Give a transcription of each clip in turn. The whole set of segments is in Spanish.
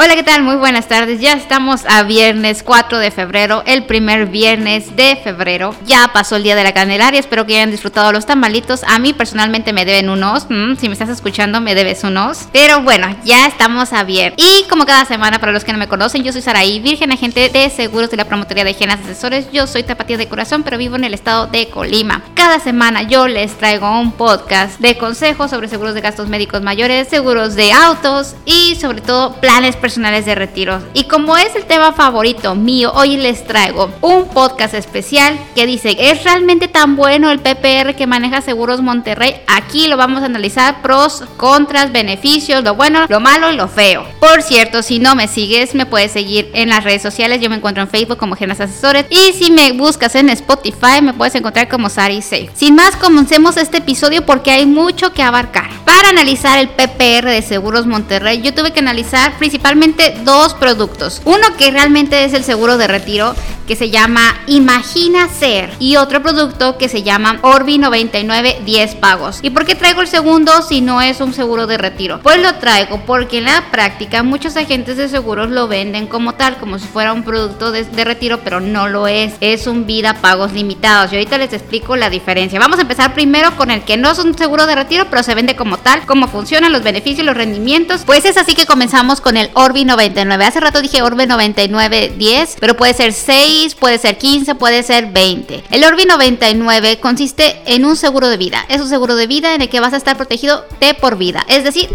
Hola, ¿qué tal? Muy buenas tardes. Ya estamos a viernes 4 de febrero, el primer viernes de febrero. Ya pasó el día de la Candelaria, espero que hayan disfrutado los tamalitos. A mí personalmente me deben unos, mm, si me estás escuchando me debes unos. Pero bueno, ya estamos a viernes. Y como cada semana, para los que no me conocen, yo soy Saraí, virgen agente de seguros de la promotoría de Genas Asesores. Yo soy tapatía de corazón, pero vivo en el estado de Colima. Cada semana yo les traigo un podcast de consejos sobre seguros de gastos médicos mayores, seguros de autos y sobre todo planes personales personales de retiro. Y como es el tema favorito mío, hoy les traigo un podcast especial que dice, ¿es realmente tan bueno el PPR que maneja Seguros Monterrey? Aquí lo vamos a analizar pros, contras, beneficios, lo bueno, lo malo y lo feo. Por cierto, si no me sigues, me puedes seguir en las redes sociales. Yo me encuentro en Facebook como Genas Asesores. Y si me buscas en Spotify, me puedes encontrar como Sari Safe. Sin más, comencemos este episodio porque hay mucho que abarcar. Para analizar el PPR de Seguros Monterrey, yo tuve que analizar principalmente dos productos. Uno que realmente es el seguro de retiro que se llama Imagina Ser y otro producto que se llama Orbi 99 10 pagos. ¿Y por qué traigo el segundo si no es un seguro de retiro? Pues lo traigo porque en la práctica muchos agentes de seguros lo venden como tal, como si fuera un producto de, de retiro, pero no lo es. Es un vida pagos limitados. Y ahorita les explico la diferencia. Vamos a empezar primero con el que no es un seguro de retiro, pero se vende como tal, cómo funcionan los beneficios, los rendimientos. Pues es así que comenzamos con el Orbi 99. Hace rato dije Orbi 99 10, pero puede ser 6 puede ser 15, puede ser 20. El Orbi 99 consiste en un seguro de vida. Es un seguro de vida en el que vas a estar protegido de por vida. Es decir,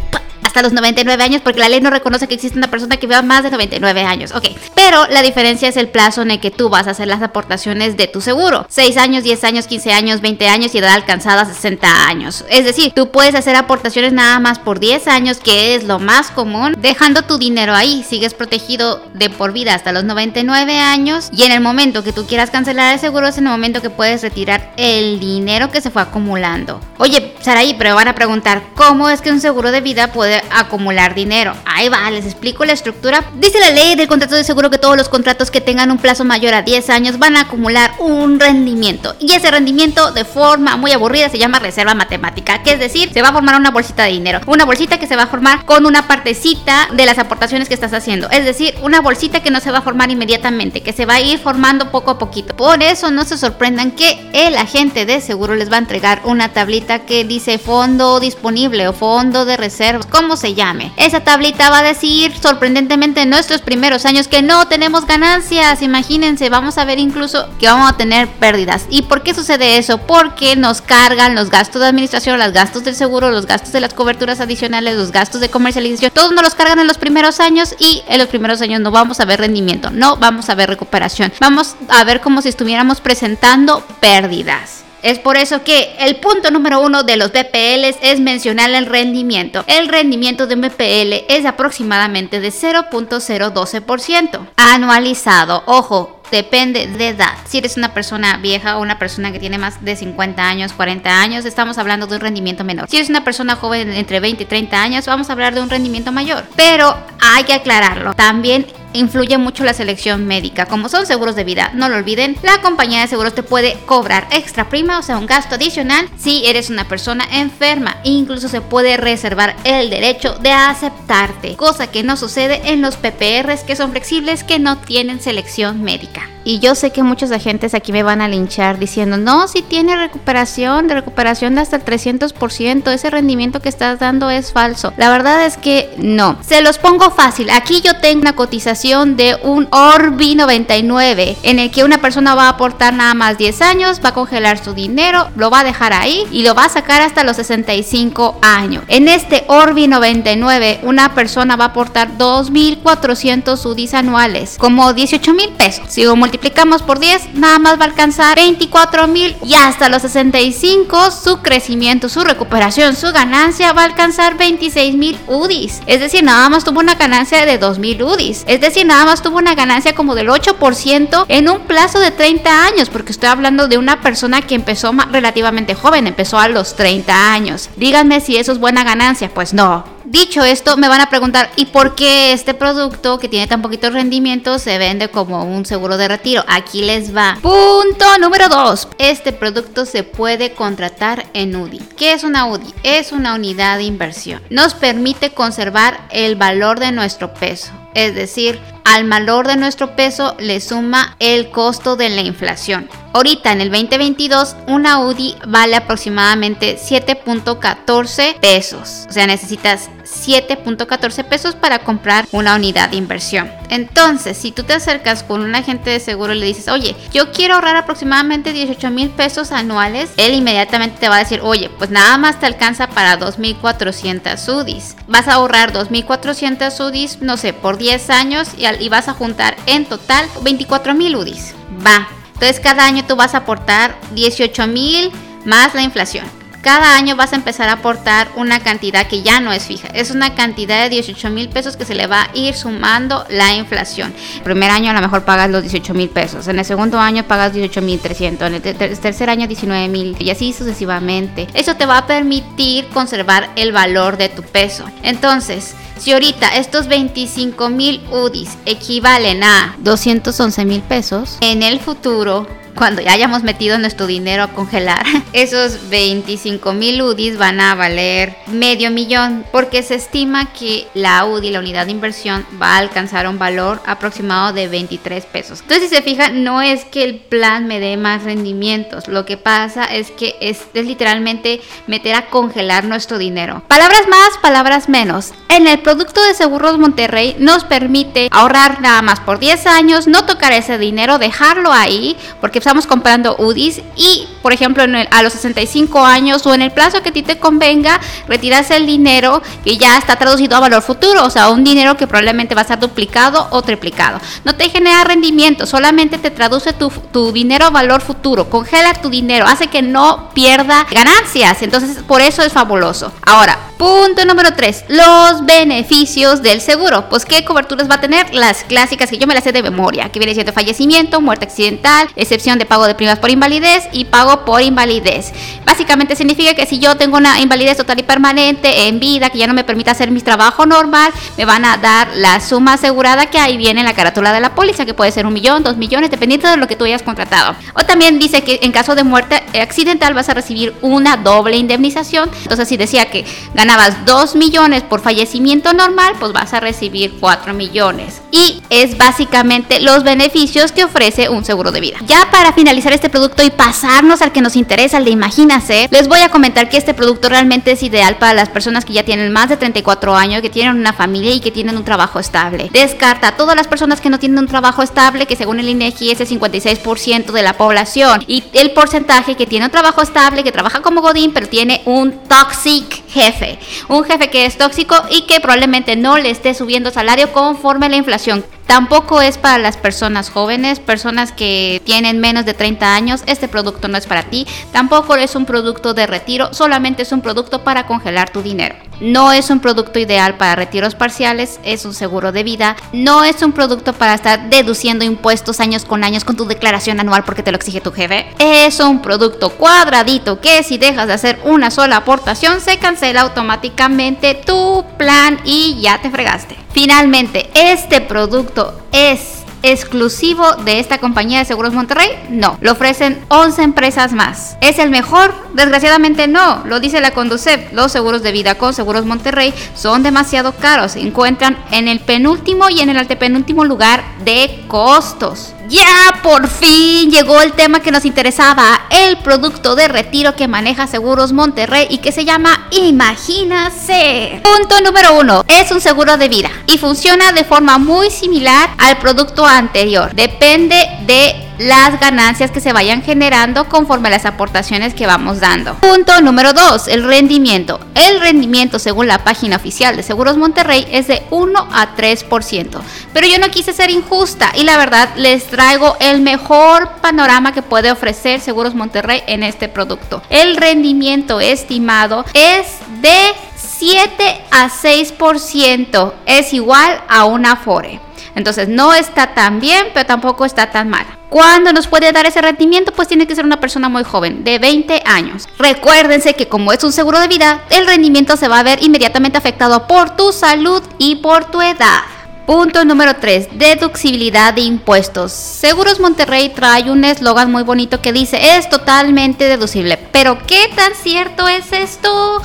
hasta los 99 años porque la ley no reconoce que existe una persona que viva más de 99 años. Ok, pero la diferencia es el plazo en el que tú vas a hacer las aportaciones de tu seguro. 6 años, 10 años, 15 años, 20 años y edad alcanzada 60 años. Es decir, tú puedes hacer aportaciones nada más por 10 años, que es lo más común, dejando tu dinero ahí. Sigues protegido de por vida hasta los 99 años y en el momento que tú quieras cancelar el seguro es en el momento que puedes retirar el dinero que se fue acumulando. Oye, Saraí, pero van a preguntar, ¿cómo es que un seguro de vida puede acumular dinero. Ahí va, les explico la estructura. Dice la ley del contrato de seguro que todos los contratos que tengan un plazo mayor a 10 años van a acumular un rendimiento. Y ese rendimiento de forma muy aburrida se llama reserva matemática, que es decir, se va a formar una bolsita de dinero. Una bolsita que se va a formar con una partecita de las aportaciones que estás haciendo. Es decir, una bolsita que no se va a formar inmediatamente, que se va a ir formando poco a poquito. Por eso no se sorprendan que el agente de seguro les va a entregar una tablita que dice fondo disponible o fondo de reserva. ¿Cómo se llame. Esa tablita va a decir sorprendentemente en nuestros primeros años que no tenemos ganancias. Imagínense, vamos a ver incluso que vamos a tener pérdidas. ¿Y por qué sucede eso? Porque nos cargan los gastos de administración, los gastos del seguro, los gastos de las coberturas adicionales, los gastos de comercialización. Todos nos los cargan en los primeros años y en los primeros años no vamos a ver rendimiento, no vamos a ver recuperación. Vamos a ver como si estuviéramos presentando pérdidas. Es por eso que el punto número uno de los BPLs es mencionar el rendimiento. El rendimiento de un BPL es aproximadamente de 0.012% anualizado. Ojo, depende de edad. Si eres una persona vieja o una persona que tiene más de 50 años, 40 años, estamos hablando de un rendimiento menor. Si eres una persona joven entre 20 y 30 años, vamos a hablar de un rendimiento mayor. Pero hay que aclararlo. También influye mucho la selección médica. Como son seguros de vida, no lo olviden, la compañía de seguros te puede cobrar extra prima, o sea, un gasto adicional si eres una persona enferma. Incluso se puede reservar el derecho de aceptarte, cosa que no sucede en los PPRs que son flexibles que no tienen selección médica. Y yo sé que muchos agentes aquí me van a linchar diciendo, no, si tiene recuperación, de recuperación de hasta el 300%, ese rendimiento que estás dando es falso. La verdad es que no. Se los pongo fácil. Aquí yo tengo una cotización de un Orbi 99 en el que una persona va a aportar nada más 10 años, va a congelar su dinero, lo va a dejar ahí y lo va a sacar hasta los 65 años. En este Orbi 99 una persona va a aportar 2.400 UDIs anuales, como 18 mil pesos. Sigo multiplicamos por 10, nada más va a alcanzar 24 mil y hasta los 65 su crecimiento, su recuperación, su ganancia va a alcanzar 26 mil UDIs. Es decir, nada más tuvo una ganancia de 2 mil UDIs. Es decir, nada más tuvo una ganancia como del 8% en un plazo de 30 años, porque estoy hablando de una persona que empezó relativamente joven, empezó a los 30 años. Díganme si eso es buena ganancia. Pues no, Dicho esto, me van a preguntar, ¿y por qué este producto que tiene tan poquito rendimiento se vende como un seguro de retiro? Aquí les va. Punto número 2. Este producto se puede contratar en UDI. ¿Qué es una UDI? Es una unidad de inversión. Nos permite conservar el valor de nuestro peso Es decir, al valor de nuestro peso le suma el costo de la inflación. Ahorita en el 2022 una UDI vale aproximadamente 7.14 pesos. O sea, necesitas 7.14 pesos para comprar una unidad de inversión. Entonces, si tú te acercas con un agente de seguro y le dices, oye, yo quiero ahorrar aproximadamente 18 mil pesos anuales, él inmediatamente te va a decir, oye, pues nada más te alcanza para 2.400 UDIs. Vas a ahorrar 2.400 UDIs, no sé, por 10 años y, y vas a juntar en total 24 mil UDIs. Va, entonces cada año tú vas a aportar 18 mil más la inflación. Cada año vas a empezar a aportar una cantidad que ya no es fija. Es una cantidad de 18 mil pesos que se le va a ir sumando la inflación. El primer año a lo mejor pagas los 18 mil pesos. En el segundo año pagas 18 mil 300. En el tercer año 19 mil. Y así sucesivamente. Eso te va a permitir conservar el valor de tu peso. Entonces, si ahorita estos 25 mil UDIs equivalen a 211 mil pesos, en el futuro cuando ya hayamos metido nuestro dinero a congelar, esos 25 mil UDIs van a valer medio millón, porque se estima que la UDI, la unidad de inversión, va a alcanzar un valor aproximado de 23 pesos. Entonces, si se fijan, no es que el plan me dé más rendimientos, lo que pasa es que es, es literalmente meter a congelar nuestro dinero. Palabras más, palabras menos. En el producto de Seguros Monterrey nos permite ahorrar nada más por 10 años, no tocar ese dinero, dejarlo ahí, porque estamos comprando UDIs y, por ejemplo, a los 65 años o en el plazo que a ti te convenga, retiras el dinero que ya está traducido a valor futuro, o sea, un dinero que probablemente va a estar duplicado o triplicado. No te genera rendimiento, solamente te traduce tu, tu dinero a valor futuro, congela tu dinero, hace que no pierda ganancias, entonces por eso es fabuloso. Ahora, punto número 3, los beneficios del seguro. Pues, ¿qué coberturas va a tener? Las clásicas que yo me las sé de memoria, que viene siendo fallecimiento, muerte accidental, excepción de pago de primas por invalidez y pago por invalidez. Básicamente significa que si yo tengo una invalidez total y permanente en vida que ya no me permite hacer mi trabajo normal, me van a dar la suma asegurada que ahí viene en la carátula de la póliza, que puede ser un millón, dos millones, dependiendo de lo que tú hayas contratado. O también dice que en caso de muerte accidental vas a recibir una doble indemnización. Entonces, si decía que ganabas dos millones por fallecimiento normal, pues vas a recibir cuatro millones. Y es básicamente los beneficios que ofrece un seguro de vida. Ya para finalizar este producto y pasarnos al que nos interesa, el de Imagínase, les voy a comentar que este producto realmente es ideal para las personas que ya tienen más de 34 años, que tienen una familia y que tienen un trabajo estable. Descarta a todas las personas que no tienen un trabajo estable, que según el INEGI es el 56% de la población, y el porcentaje que tiene un trabajo estable, que trabaja como Godín, pero tiene un toxic jefe. Un jefe que es tóxico y que probablemente no le esté subiendo salario conforme a la inflación. Tampoco es para las personas jóvenes, personas que tienen menos de 30 años. Este producto no es para ti. Tampoco es un producto de retiro, solamente es un producto para congelar tu dinero. No es un producto ideal para retiros parciales, es un seguro de vida. No es un producto para estar deduciendo impuestos años con años con tu declaración anual porque te lo exige tu jefe. Es un producto cuadradito que si dejas de hacer una sola aportación se cancela automáticamente tu plan y ya te fregaste. Finalmente, ¿este producto es exclusivo de esta compañía de seguros Monterrey? No, lo ofrecen 11 empresas más. ¿Es el mejor? Desgraciadamente no, lo dice la Conducep. Los seguros de vida con Seguros Monterrey son demasiado caros. Se encuentran en el penúltimo y en el antepenúltimo lugar de costos. Ya por fin llegó el tema que nos interesaba, el producto de retiro que maneja Seguros Monterrey y que se llama Imagínase. Punto número uno, es un seguro de vida y funciona de forma muy similar al producto anterior. Depende de las ganancias que se vayan generando conforme a las aportaciones que vamos dando. Punto número 2, el rendimiento. El rendimiento según la página oficial de Seguros Monterrey es de 1 a 3%. Pero yo no quise ser injusta y la verdad les traigo el mejor panorama que puede ofrecer Seguros Monterrey en este producto. El rendimiento estimado es de 7 a 6%. Es igual a una Afore. Entonces no está tan bien, pero tampoco está tan mal. ¿Cuándo nos puede dar ese rendimiento? Pues tiene que ser una persona muy joven, de 20 años. Recuérdense que como es un seguro de vida, el rendimiento se va a ver inmediatamente afectado por tu salud y por tu edad. Punto número 3. Deducibilidad de impuestos. Seguros Monterrey trae un eslogan muy bonito que dice es totalmente deducible. Pero ¿qué tan cierto es esto?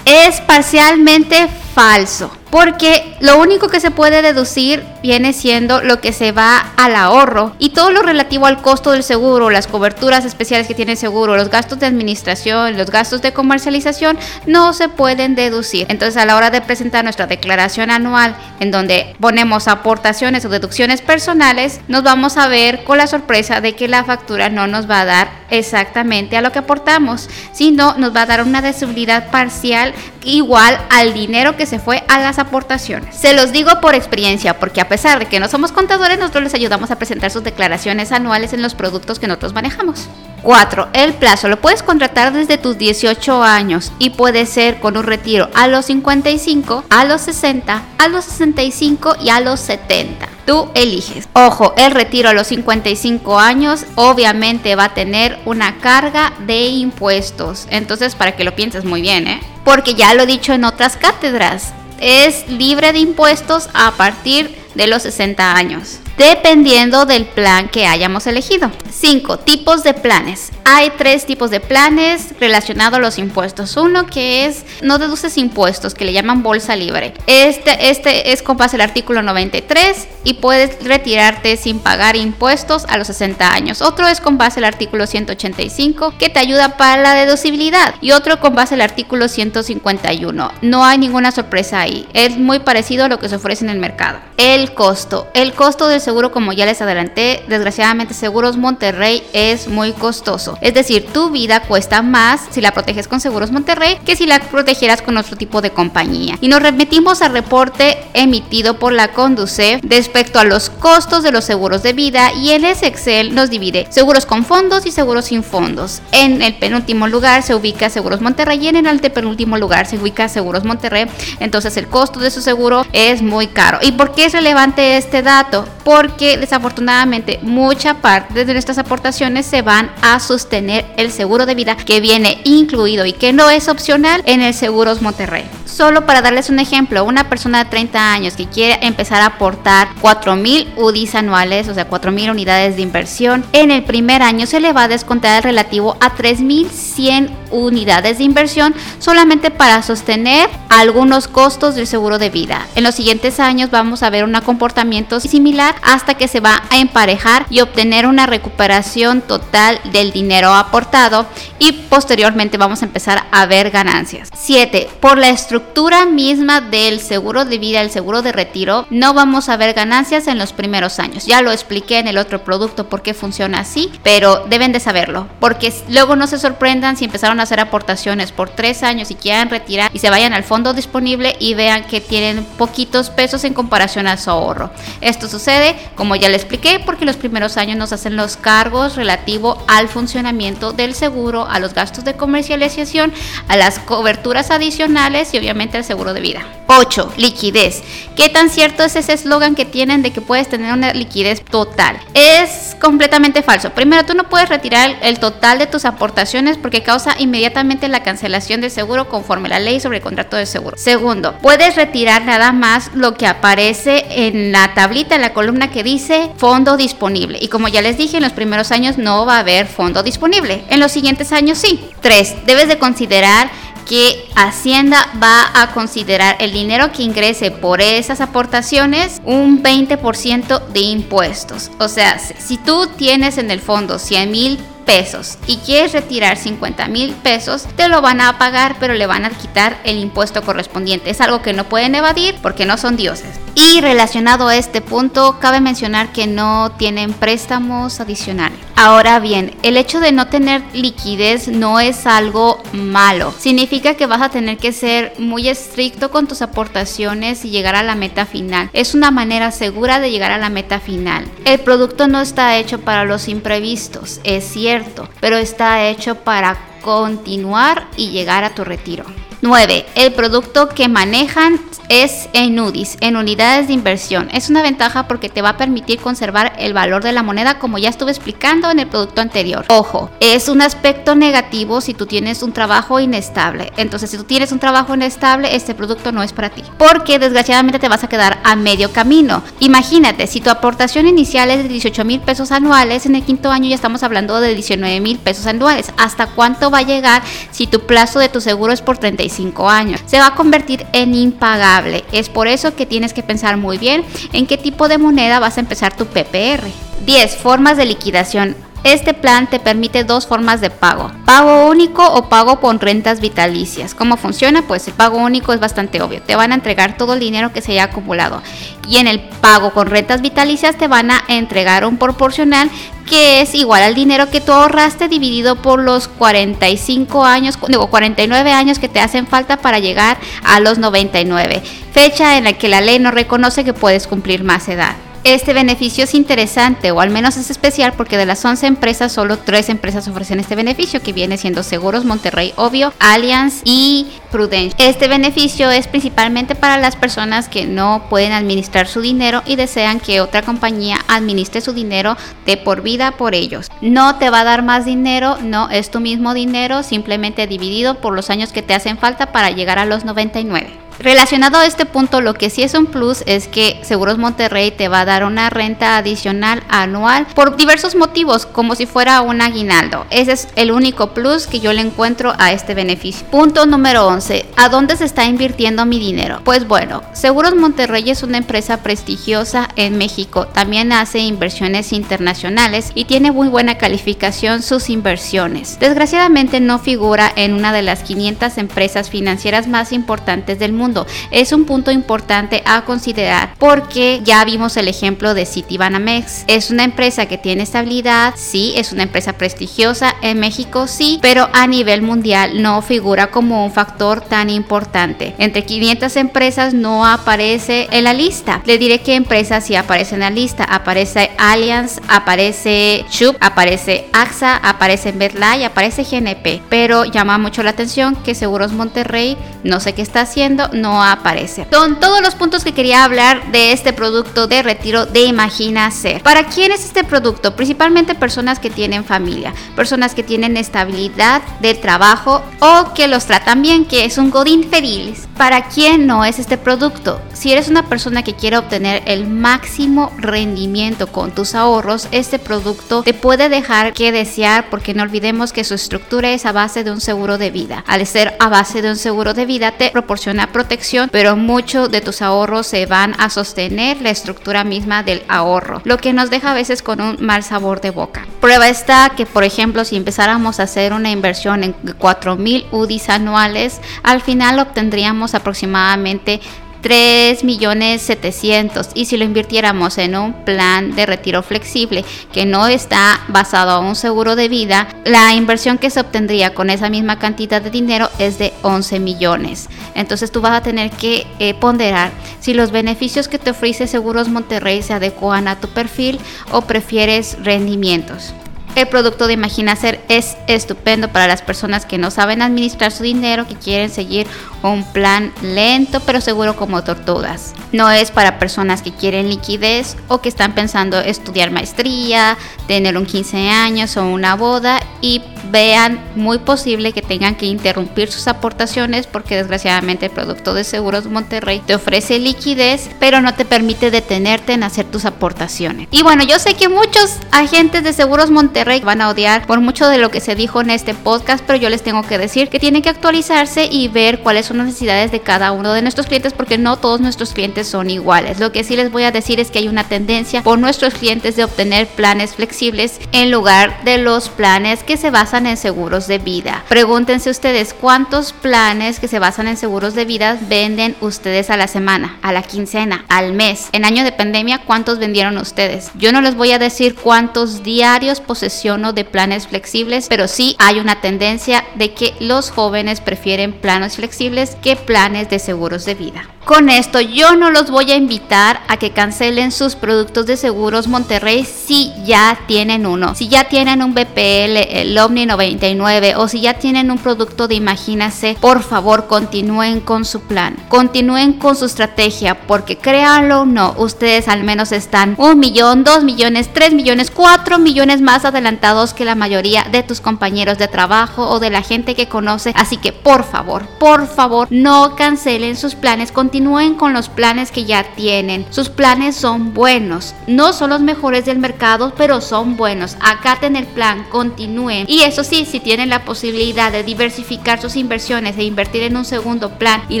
Es parcialmente falso porque lo único que se puede deducir viene siendo lo que se va al ahorro y todo lo relativo al costo del seguro, las coberturas especiales que tiene el seguro, los gastos de administración, los gastos de comercialización no se pueden deducir. Entonces a la hora de presentar nuestra declaración anual en donde ponemos aportaciones o deducciones personales, nos vamos a ver con la sorpresa de que la factura no nos va a dar exactamente a lo que aportamos, sino nos va a dar una deducibilidad parcial igual al dinero que se fue a las aportaciones. Se los digo por experiencia, porque a pesar de que no somos contadores, nosotros les ayudamos a presentar sus declaraciones anuales en los productos que nosotros manejamos. 4. El plazo lo puedes contratar desde tus 18 años y puede ser con un retiro a los 55, a los 60, a los 65 y a los 70. Tú eliges. Ojo, el retiro a los 55 años obviamente va a tener una carga de impuestos. Entonces, para que lo pienses muy bien, ¿eh? Porque ya lo he dicho en otras cátedras, es libre de impuestos a partir de los 60 años dependiendo del plan que hayamos elegido. 5. Tipos de planes. Hay tres tipos de planes relacionados a los impuestos. Uno que es no deduces impuestos, que le llaman bolsa libre. Este, este es con base al artículo 93 y puedes retirarte sin pagar impuestos a los 60 años. Otro es con base al artículo 185 que te ayuda para la deducibilidad y otro con base al artículo 151. No hay ninguna sorpresa ahí. Es muy parecido a lo que se ofrece en el mercado. El costo. El costo del seguro, como ya les adelanté, desgraciadamente Seguros Monterrey es muy costoso. Es decir, tu vida cuesta más si la proteges con Seguros Monterrey que si la protegieras con otro tipo de compañía. Y nos remitimos al reporte emitido por la Conduce respecto a los costos de los seguros de vida y en ese Excel nos divide seguros con fondos y seguros sin fondos. En el penúltimo lugar se ubica Seguros Monterrey y en el antepenúltimo lugar se ubica Seguros Monterrey. Entonces el costo de su seguro es muy caro. ¿Y por qué es relevante este dato? Porque desafortunadamente mucha parte de nuestras aportaciones se van a sostener el seguro de vida que viene incluido y que no es opcional en el Seguros Monterrey. Solo para darles un ejemplo, una persona de 30 años que quiere empezar a aportar 4.000 UDIs anuales, o sea, 4.000 unidades de inversión, en el primer año se le va a descontar el relativo a 3.100 unidades de inversión solamente para sostener algunos costos del seguro de vida. En los siguientes años vamos a ver un comportamiento similar hasta que se va a emparejar y obtener una recuperación total del dinero aportado y posteriormente vamos a empezar a ver ganancias. 7. Por la estructura misma del seguro de vida, el seguro de retiro, no vamos a ver ganancias en los primeros años. Ya lo expliqué en el otro producto por qué funciona así, pero deben de saberlo, porque luego no se sorprendan si empezaron a hacer aportaciones por tres años y quieran retirar y se vayan al fondo disponible y vean que tienen poquitos pesos en comparación a su ahorro. Esto sucede, como ya le expliqué, porque los primeros años nos hacen los cargos relativo al funcionamiento del seguro, a los gastos de comercialización, a las coberturas adicionales y obviamente al seguro de vida. 8. Liquidez. ¿Qué tan cierto es ese eslogan que tienen de que puedes tener una liquidez total? Es completamente falso. Primero, tú no puedes retirar el total de tus aportaciones porque causa inmediatamente la cancelación del seguro conforme la ley sobre el contrato de seguro. Segundo, puedes retirar nada más lo que aparece en la tablita, en la columna que dice fondo disponible. Y como ya les dije, en los primeros años no va a haber fondo disponible. En los siguientes años sí. Tres, debes de considerar que Hacienda va a considerar el dinero que ingrese por esas aportaciones un 20% de impuestos. O sea, si tú tienes en el fondo 100 mil pesos y quieres retirar 50 mil pesos, te lo van a pagar, pero le van a quitar el impuesto correspondiente. Es algo que no pueden evadir porque no son dioses. Y relacionado a este punto, cabe mencionar que no tienen préstamos adicionales. Ahora bien, el hecho de no tener liquidez no es algo malo. Significa que vas a tener que ser muy estricto con tus aportaciones y llegar a la meta final. Es una manera segura de llegar a la meta final. El producto no está hecho para los imprevistos, es cierto, pero está hecho para continuar y llegar a tu retiro. 9. El producto que manejan es en UDIs, en unidades de inversión. Es una ventaja porque te va a permitir conservar el valor de la moneda como ya estuve explicando en el producto anterior. Ojo, es un aspecto negativo si tú tienes un trabajo inestable. Entonces, si tú tienes un trabajo inestable, este producto no es para ti. Porque desgraciadamente te vas a quedar a medio camino. Imagínate, si tu aportación inicial es de 18 mil pesos anuales, en el quinto año ya estamos hablando de 19 mil pesos anuales. ¿Hasta cuánto va a llegar si tu plazo de tu seguro es por 35 45 años. Se va a convertir en impagable. Es por eso que tienes que pensar muy bien en qué tipo de moneda vas a empezar tu PPR. 10. Formas de liquidación. Este plan te permite dos formas de pago, pago único o pago con rentas vitalicias. ¿Cómo funciona? Pues el pago único es bastante obvio, te van a entregar todo el dinero que se haya acumulado y en el pago con rentas vitalicias te van a entregar un proporcional que es igual al dinero que tú ahorraste dividido por los 45 años, digo 49 años que te hacen falta para llegar a los 99, fecha en la que la ley no reconoce que puedes cumplir más edad. Este beneficio es interesante o al menos es especial porque de las 11 empresas solo 3 empresas ofrecen este beneficio que viene siendo Seguros Monterrey Obvio, Allianz y Prudential. Este beneficio es principalmente para las personas que no pueden administrar su dinero y desean que otra compañía administre su dinero de por vida por ellos. No te va a dar más dinero, no es tu mismo dinero, simplemente dividido por los años que te hacen falta para llegar a los 99. Relacionado a este punto, lo que sí es un plus es que Seguros Monterrey te va a dar una renta adicional anual por diversos motivos, como si fuera un aguinaldo. Ese es el único plus que yo le encuentro a este beneficio. Punto número 11. ¿A dónde se está invirtiendo mi dinero? Pues bueno, Seguros Monterrey es una empresa prestigiosa en México. También hace inversiones internacionales y tiene muy buena calificación sus inversiones. Desgraciadamente no figura en una de las 500 empresas financieras más importantes del mundo es un punto importante a considerar porque ya vimos el ejemplo de Citibanamex. Es una empresa que tiene estabilidad, sí, es una empresa prestigiosa en México, sí, pero a nivel mundial no figura como un factor tan importante. Entre 500 empresas no aparece en la lista. Le diré qué empresas sí aparece en la lista. Aparece Allianz, aparece Chubb, aparece AXA, aparece MetLife, aparece GNP. Pero llama mucho la atención que Seguros Monterrey no sé qué está haciendo, no aparece. Son todos los puntos que quería hablar de este producto de retiro de Imagina Ser. ¿Para quién es este producto? Principalmente personas que tienen familia, personas que tienen estabilidad de trabajo o que los tratan bien, que es un godín feliz. ¿Para quién no es este producto? Si eres una persona que quiere obtener el máximo rendimiento con tus ahorros, este producto te puede dejar que desear porque no olvidemos que su estructura es a base de un seguro de vida. Al ser a base de un seguro de vida te proporciona protección pero mucho de tus ahorros se van a sostener la estructura misma del ahorro, lo que nos deja a veces con un mal sabor de boca. Prueba está que, por ejemplo, si empezáramos a hacer una inversión en 4.000 UDIs anuales, al final obtendríamos aproximadamente 3 millones 700 y si lo invirtiéramos en un plan de retiro flexible que no está basado a un seguro de vida, la inversión que se obtendría con esa misma cantidad de dinero es de 11 millones. Entonces tú vas a tener que eh, ponderar si los beneficios que te ofrece Seguros Monterrey se adecuan a tu perfil o prefieres rendimientos. El producto de Imaginacer es estupendo para las personas que no saben administrar su dinero, que quieren seguir un plan lento pero seguro como tortugas. No es para personas que quieren liquidez o que están pensando estudiar maestría, tener un 15 años o una boda y vean muy posible que tengan que interrumpir sus aportaciones porque desgraciadamente el producto de Seguros Monterrey te ofrece liquidez pero no te permite detenerte en hacer tus aportaciones. Y bueno, yo sé que muchos agentes de Seguros Monterrey van a odiar por mucho de lo que se dijo en este podcast, pero yo les tengo que decir que tienen que actualizarse y ver cuáles son las necesidades de cada uno de nuestros clientes porque no todos nuestros clientes son iguales. Lo que sí les voy a decir es que hay una tendencia por nuestros clientes de obtener planes flexibles en lugar de los planes que se basan en seguros de vida. Pregúntense ustedes cuántos planes que se basan en seguros de vida venden ustedes a la semana, a la quincena, al mes. En año de pandemia, ¿cuántos vendieron ustedes? Yo no les voy a decir cuántos diarios posesiono de planes flexibles, pero sí hay una tendencia de que los jóvenes prefieren planes flexibles que planes de seguros de vida. Con esto yo no los voy a invitar a que cancelen sus productos de seguros Monterrey si ya tienen uno. Si ya tienen un BPL, el Omni 99 o si ya tienen un producto de Imagínase, por favor continúen con su plan. Continúen con su estrategia porque créanlo o no, ustedes al menos están un millón, dos millones, tres millones, cuatro millones más adelantados que la mayoría de tus compañeros de trabajo o de la gente que conoce. Así que por favor, por favor, no cancelen sus planes. Continúen continúen con los planes que ya tienen. Sus planes son buenos. No son los mejores del mercado, pero son buenos. Acaten el plan, continúen. Y eso sí, si tienen la posibilidad de diversificar sus inversiones e invertir en un segundo plan y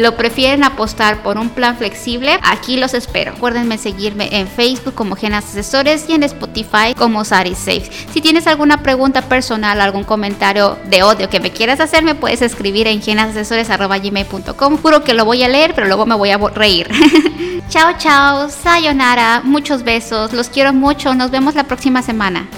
lo prefieren apostar por un plan flexible, aquí los espero. Acuérdenme seguirme en Facebook como Genas Asesores y en Spotify como Sari Safe. Si tienes alguna pregunta personal, algún comentario de odio que me quieras hacer, me puedes escribir en genasasesores.gmail.com. Juro que lo voy a leer, pero luego me voy a reír. chao, chao, sayonara, muchos besos, los quiero mucho, nos vemos la próxima semana.